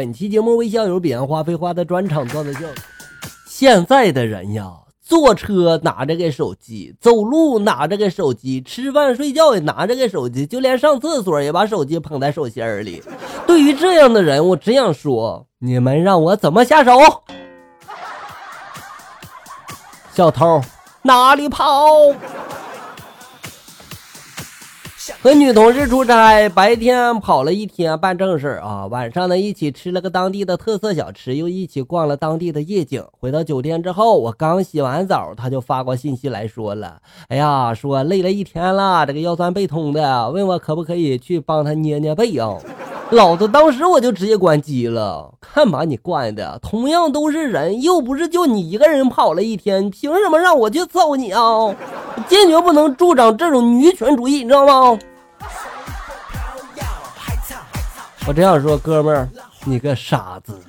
本期节目为校友彼岸花废话的专场段子秀。现在的人呀，坐车拿着个手机，走路拿着个手机，吃饭睡觉也拿着个手机，就连上厕所也把手机捧在手心里。对于这样的人，我只想说，你们让我怎么下手？小偷哪里跑？和女同事出差，白天跑了一天办正事啊，晚上呢一起吃了个当地的特色小吃，又一起逛了当地的夜景。回到酒店之后，我刚洗完澡，他就发过信息来说了：“哎呀，说累了一天了，这个腰酸背痛的，问我可不可以去帮他捏捏背啊？”老子当时我就直接关机了，看把你惯的！同样都是人，又不是就你一个人跑了一天，凭什么让我去揍你啊？坚决不能助长这种女权主义，你知道吗？我这样说，哥们儿，你个傻子！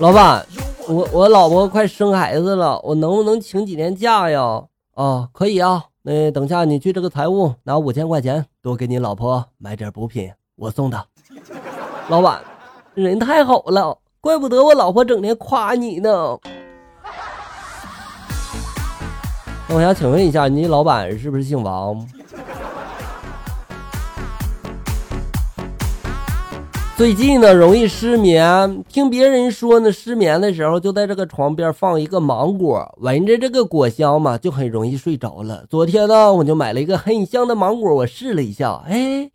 老板，我我老婆快生孩子了，我能不能请几天假呀？啊，可以啊。那等下你去这个财务拿五千块钱，多给你老婆买点补品，我送的。老板，人太好了，怪不得我老婆整天夸你呢。那我想请问一下，你老板是不是姓王？最近呢，容易失眠。听别人说呢，失眠的时候就在这个床边放一个芒果，闻着这个果香嘛，就很容易睡着了。昨天呢，我就买了一个很香的芒果，我试了一下，哎，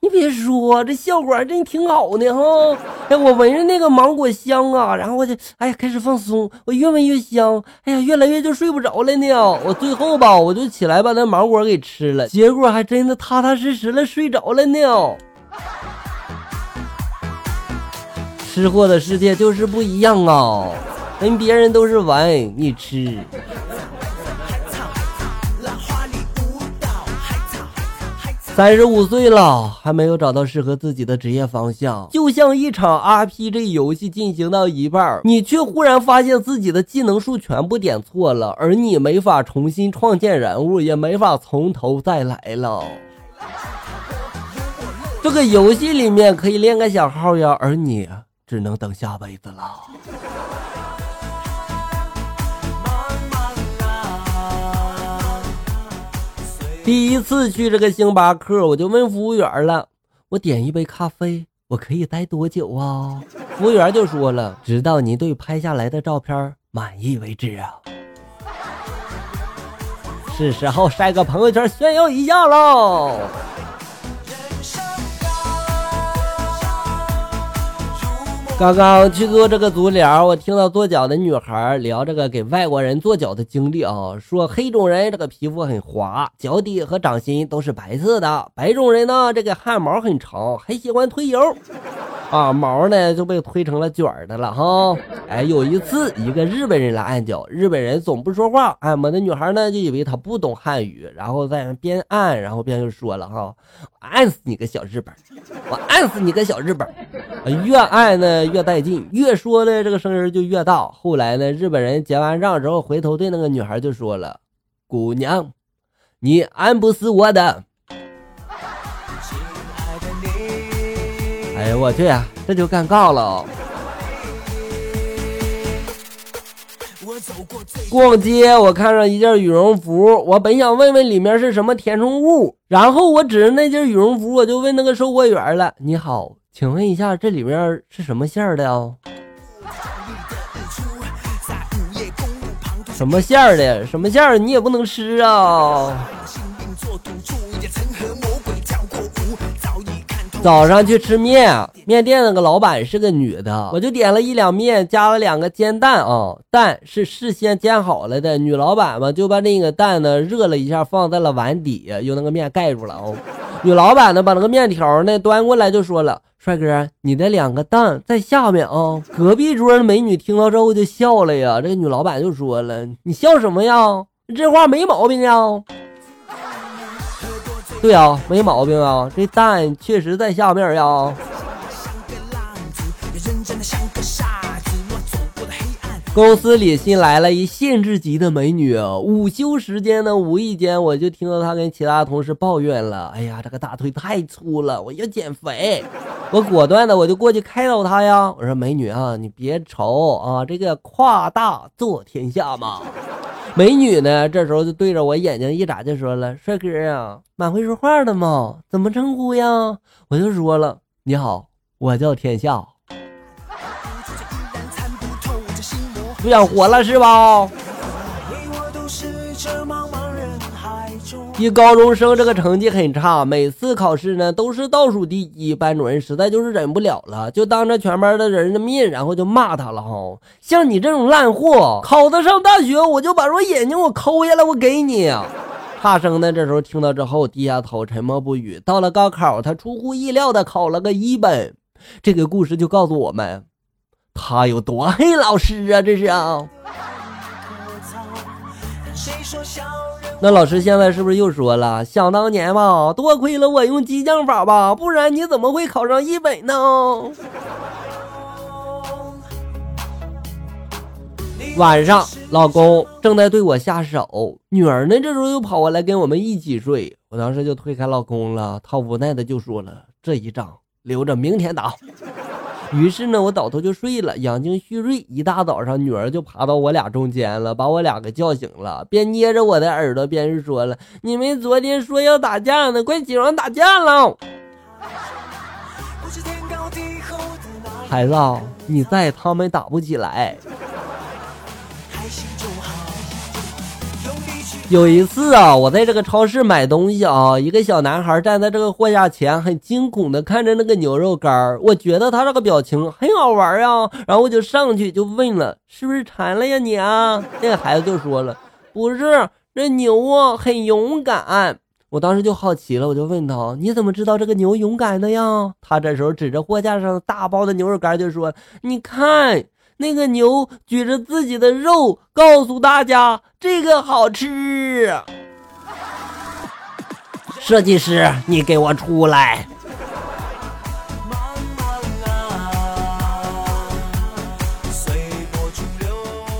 你别说，这效果还真挺好的哈。哎，我闻着那个芒果香啊，然后我就哎呀开始放松，我越闻越香，哎呀越来越就睡不着了呢。我最后吧，我就起来把那芒果给吃了，结果还真的踏踏实实的睡着了呢。吃货的世界就是不一样啊，跟别人都是玩，你吃。三十五岁了，还没有找到适合自己的职业方向，就像一场 RPG 游戏进行到一半，你却忽然发现自己的技能数全部点错了，而你没法重新创建人物，也没法从头再来了。这个游戏里面可以练个小号呀，而你。只能等下辈子了。第一次去这个星巴克，我就问服务员了：“我点一杯咖啡，我可以待多久啊？”服务员就说了：“直到你对拍下来的照片满意为止啊。”是时候晒个朋友圈炫耀一下喽。刚刚去做这个足疗，我听到做脚的女孩聊这个给外国人做脚的经历啊，说黑种人这个皮肤很滑，脚底和掌心都是白色的，白种人呢这个汗毛很长，还喜欢推油。啊，毛呢就被推成了卷的了哈。哎，有一次一个日本人来按脚，日本人总不说话，按摩的女孩呢就以为他不懂汉语，然后在边按，然后边就说了哈：“按死你个小日本，我按死你个小日本。”越按呢越带劲，越说呢这个声音就越大。后来呢，日本人结完账之后，回头对那个女孩就说了：“姑娘，你按不死我的。”哎呀，我去呀，这就尴尬了。逛街，我看上一件羽绒服，我本想问问里面是什么填充物，然后我指着那件羽绒服，我就问那个售货员了：“你好，请问一下这里面是什么馅的啊？” 什么馅的？什么馅你也不能吃啊。早上去吃面，面店那个老板是个女的，我就点了一两面，加了两个煎蛋啊，蛋是事先煎好了的。女老板嘛，就把那个蛋呢热了一下，放在了碗底，用那个面盖住了哦。女老板呢，把那个面条呢端过来，就说了：“帅哥，你的两个蛋在下面啊。”隔壁桌的美女听到之后就笑了呀。这个女老板就说了：“你笑什么呀？这话没毛病呀。”对啊，没毛病啊，这蛋确实在下面呀。公司里新来了一限制级的美女，午休时间呢，无意间我就听到她跟其他同事抱怨了：“哎呀，这个大腿太粗了，我要减肥。”我果断的我就过去开导她呀，我说：“美女啊，你别愁啊，这个胯大做天下嘛。” 美女呢，这时候就对着我眼睛一眨，就说了：“帅哥呀，蛮会说话的嘛，怎么称呼呀？”我就说了：“你好，我叫天下。”不想活了是吧？一高中生这个成绩很差，每次考试呢都是倒数第一。班主任实在就是忍不了了，就当着全班的人的面，然后就骂他了哈。像你这种烂货，考得上大学，我就把我眼睛我抠下来，我给你。差生呢这时候听到之后低下头，沉默不语。到了高考，他出乎意料的考了个一本。这个故事就告诉我们。他有多黑老师啊！这是啊。谁说想那老师现在是不是又说了？想当年吧，多亏了我用激将法吧，不然你怎么会考上一本呢？晚上，老公正在对我下手，女儿呢这时候又跑过来跟我们一起睡。我当时就推开老公了，他无奈的就说了：“这一仗留着明天打。”于是呢，我倒头就睡了，养精蓄锐。一大早上，女儿就爬到我俩中间了，把我俩给叫醒了，边捏着我的耳朵边是说了：“你们昨天说要打架呢，快起床打架喽。”孩子，你在，他们打不起来。有一次啊，我在这个超市买东西啊，一个小男孩站在这个货架前，很惊恐的看着那个牛肉干我觉得他这个表情很好玩啊，然后我就上去就问了：“是不是馋了呀你啊？”那个孩子就说了：“不是，这牛啊很勇敢。”我当时就好奇了，我就问他：“你怎么知道这个牛勇敢的呀？”他这时候指着货架上大包的牛肉干就说：“你看。”那个牛举着自己的肉，告诉大家这个好吃。设计师，你给我出来！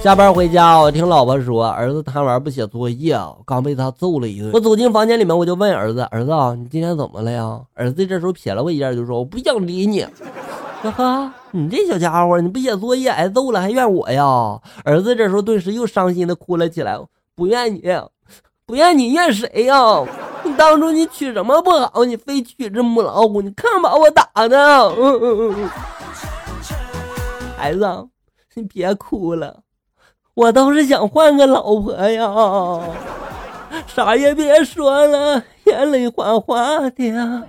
下班回家，我听老婆说儿子贪玩不写作业，刚被他揍了一顿。我走进房间里面，我就问儿子：“儿子，你今天怎么了呀？”儿子这时候瞥了我一眼，就说：“我不想理你。”呵呵，你这小家伙，你不写作业挨揍了，还怨我呀？儿子这时候顿时又伤心的哭了起来。不怨你，不怨你，怨谁呀？你当初你娶什么不好，你非娶这母老虎？你看把我打的！嗯嗯嗯孩子，你别哭了，我倒是想换个老婆呀。啥也别说了，眼泪哗哗的。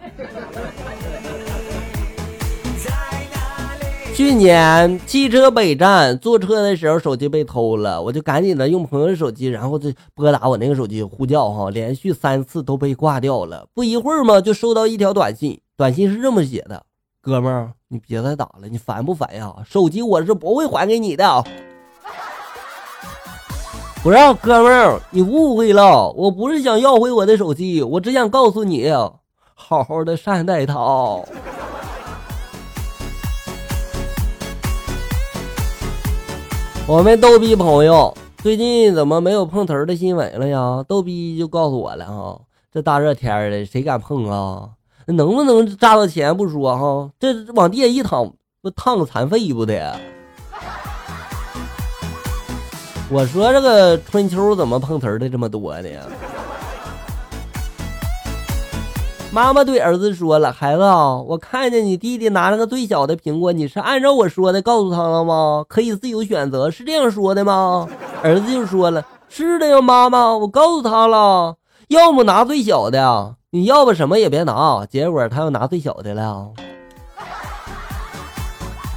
去年汽车北站坐车的时候，手机被偷了，我就赶紧的用朋友手机，然后就拨打我那个手机呼叫，哈，连续三次都被挂掉了。不一会儿嘛，就收到一条短信，短信是这么写的：“哥们儿，你别再打了，你烦不烦呀？手机我是不会还给你的。”不是，哥们儿，你误会了，我不是想要回我的手机，我只想告诉你，好好的善待它。我们逗逼朋友最近怎么没有碰瓷的新闻了呀？逗逼就告诉我了哈，这大热天的，谁敢碰啊？能不能炸到钱不说哈，这往地下一躺，不烫个残废不得？我说这个春秋怎么碰瓷的这么多呢？妈妈对儿子说了：“孩子啊，我看见你弟弟拿了个最小的苹果，你是按照我说的告诉他了吗？可以自由选择，是这样说的吗？”儿子就说了：“是的呀，妈妈，我告诉他了，要么拿最小的，你要不什么也别拿。”结果他要拿最小的了。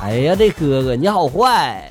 哎呀，这哥哥你好坏！